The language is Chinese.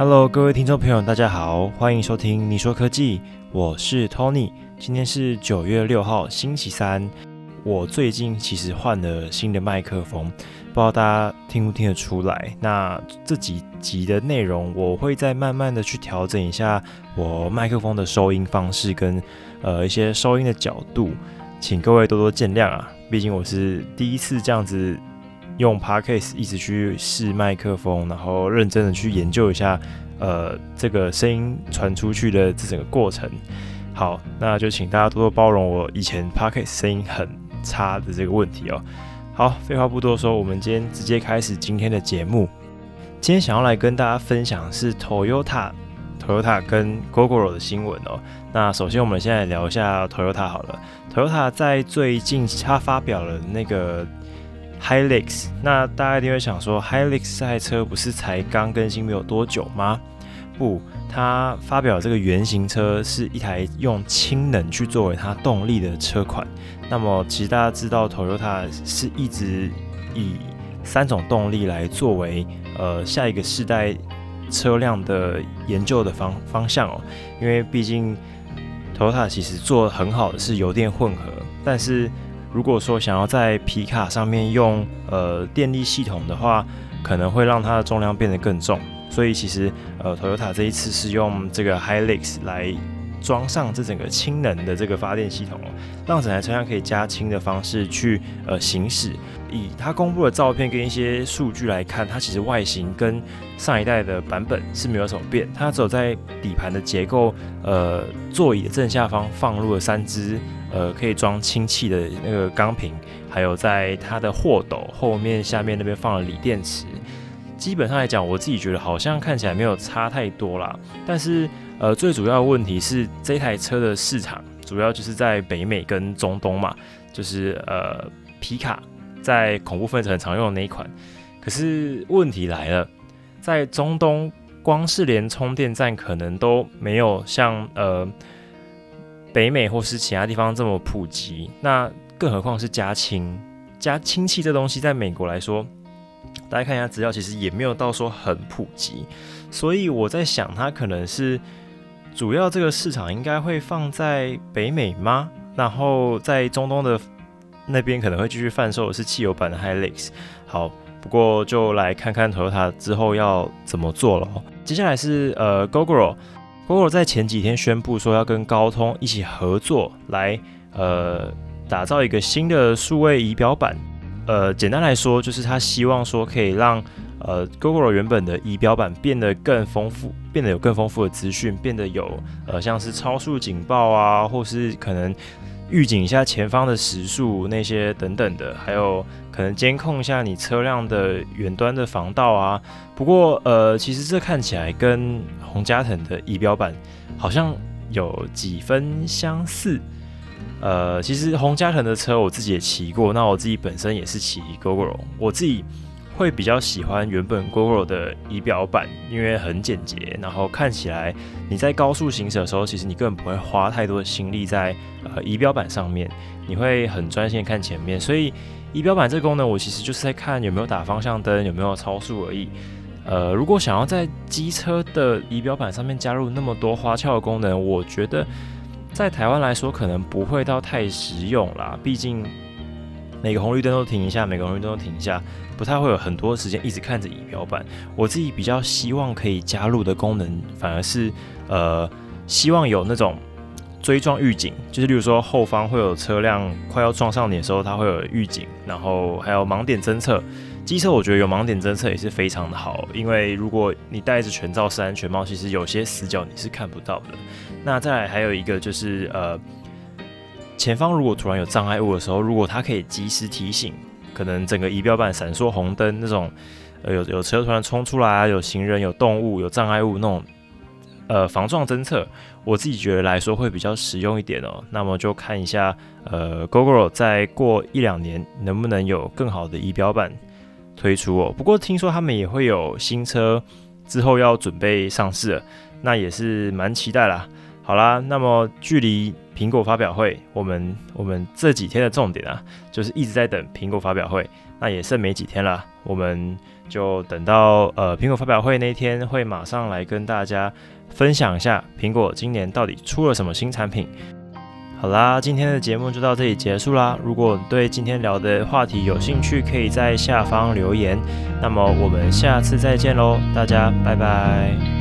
Hello，各位听众朋友，大家好，欢迎收听你说科技，我是 Tony。今天是九月六号，星期三。我最近其实换了新的麦克风，不知道大家听不听得出来。那这几集的内容，我会再慢慢的去调整一下我麦克风的收音方式跟呃一些收音的角度，请各位多多见谅啊。毕竟我是第一次这样子。用 Parkcase 一直去试麦克风，然后认真的去研究一下，呃，这个声音传出去的这整个过程。好，那就请大家多多包容我以前 Parkcase 声音很差的这个问题哦。好，废话不多说，我们今天直接开始今天的节目。今天想要来跟大家分享是 Toyota、Toyota 跟 Gogoro 的新闻哦。那首先我们现在聊一下 Toyota 好了。Toyota 在最近它发表了那个。Hilux，那大家一定会想说，Hilux 这台车不是才刚更新没有多久吗？不，它发表这个原型车是一台用氢能去作为它动力的车款。那么，其实大家知道，Toyota 是一直以三种动力来作为呃下一个世代车辆的研究的方方向哦。因为毕竟 Toyota 其实做很好的是油电混合，但是如果说想要在皮卡上面用呃电力系统的话，可能会让它的重量变得更重。所以其实呃，Toyota 这一次是用这个 Hilux 来装上这整个氢能的这个发电系统哦，让整台车辆可以加氢的方式去呃行驶。以它公布的照片跟一些数据来看，它其实外形跟上一代的版本是没有什么变。它只有在底盘的结构，呃，座椅的正下方放入了三支呃可以装氢气的那个钢瓶，还有在它的货斗后面下面那边放了锂电池。基本上来讲，我自己觉得好像看起来没有差太多啦。但是呃，最主要的问题是这台车的市场主要就是在北美跟中东嘛，就是呃皮卡。在恐怖分子很常用的那一款，可是问题来了，在中东，光是连充电站可能都没有像呃北美或是其他地方这么普及，那更何况是加氢，加氢气这东西，在美国来说，大家看一下资料，其实也没有到说很普及，所以我在想，它可能是主要这个市场应该会放在北美吗？然后在中东的。那边可能会继续贩售的是汽油版的 Hilux。好，不过就来看看 Toyota 之后要怎么做了。接下来是呃 GOGO Google 在前几天宣布说要跟高通一起合作，来呃打造一个新的数位仪表板。呃，简单来说就是他希望说可以让呃 Google 原本的仪表板变得更丰富，变得有更丰富的资讯，变得有呃像是超速警报啊，或是可能。预警一下前方的时速那些等等的，还有可能监控一下你车辆的远端的防盗啊。不过呃，其实这看起来跟红加藤的仪表板好像有几分相似。呃，其实红加藤的车我自己也骑过，那我自己本身也是骑 GoGo，我自己。会比较喜欢原本 GoGo 的仪表板，因为很简洁，然后看起来你在高速行驶的时候，其实你根本不会花太多的心力在呃仪表板上面，你会很专心看前面。所以仪表板这个功能，我其实就是在看有没有打方向灯，有没有超速而已。呃，如果想要在机车的仪表板上面加入那么多花俏的功能，我觉得在台湾来说可能不会到太实用啦，毕竟。每个红绿灯都停一下，每个红绿灯都停一下，不太会有很多时间一直看着仪表板。我自己比较希望可以加入的功能，反而是呃，希望有那种追撞预警，就是例如说后方会有车辆快要撞上你的时候，它会有预警，然后还有盲点侦测。机车我觉得有盲点侦测也是非常的好，因为如果你戴着全罩式安全帽，其实有些死角你是看不到的。那再来还有一个就是呃。前方如果突然有障碍物的时候，如果它可以及时提醒，可能整个仪表板闪烁红灯那种，呃，有有车突然冲出来啊，有行人、有动物、有障碍物那种，呃，防撞侦测，我自己觉得来说会比较实用一点哦。那么就看一下，呃，GoGo 再过一两年能不能有更好的仪表板推出哦。不过听说他们也会有新车之后要准备上市了，那也是蛮期待啦。好啦，那么距离。苹果发表会，我们我们这几天的重点啊，就是一直在等苹果发表会。那也剩没几天了，我们就等到呃苹果发表会那天，会马上来跟大家分享一下苹果今年到底出了什么新产品。好啦，今天的节目就到这里结束啦。如果对今天聊的话题有兴趣，可以在下方留言。那么我们下次再见喽，大家拜拜。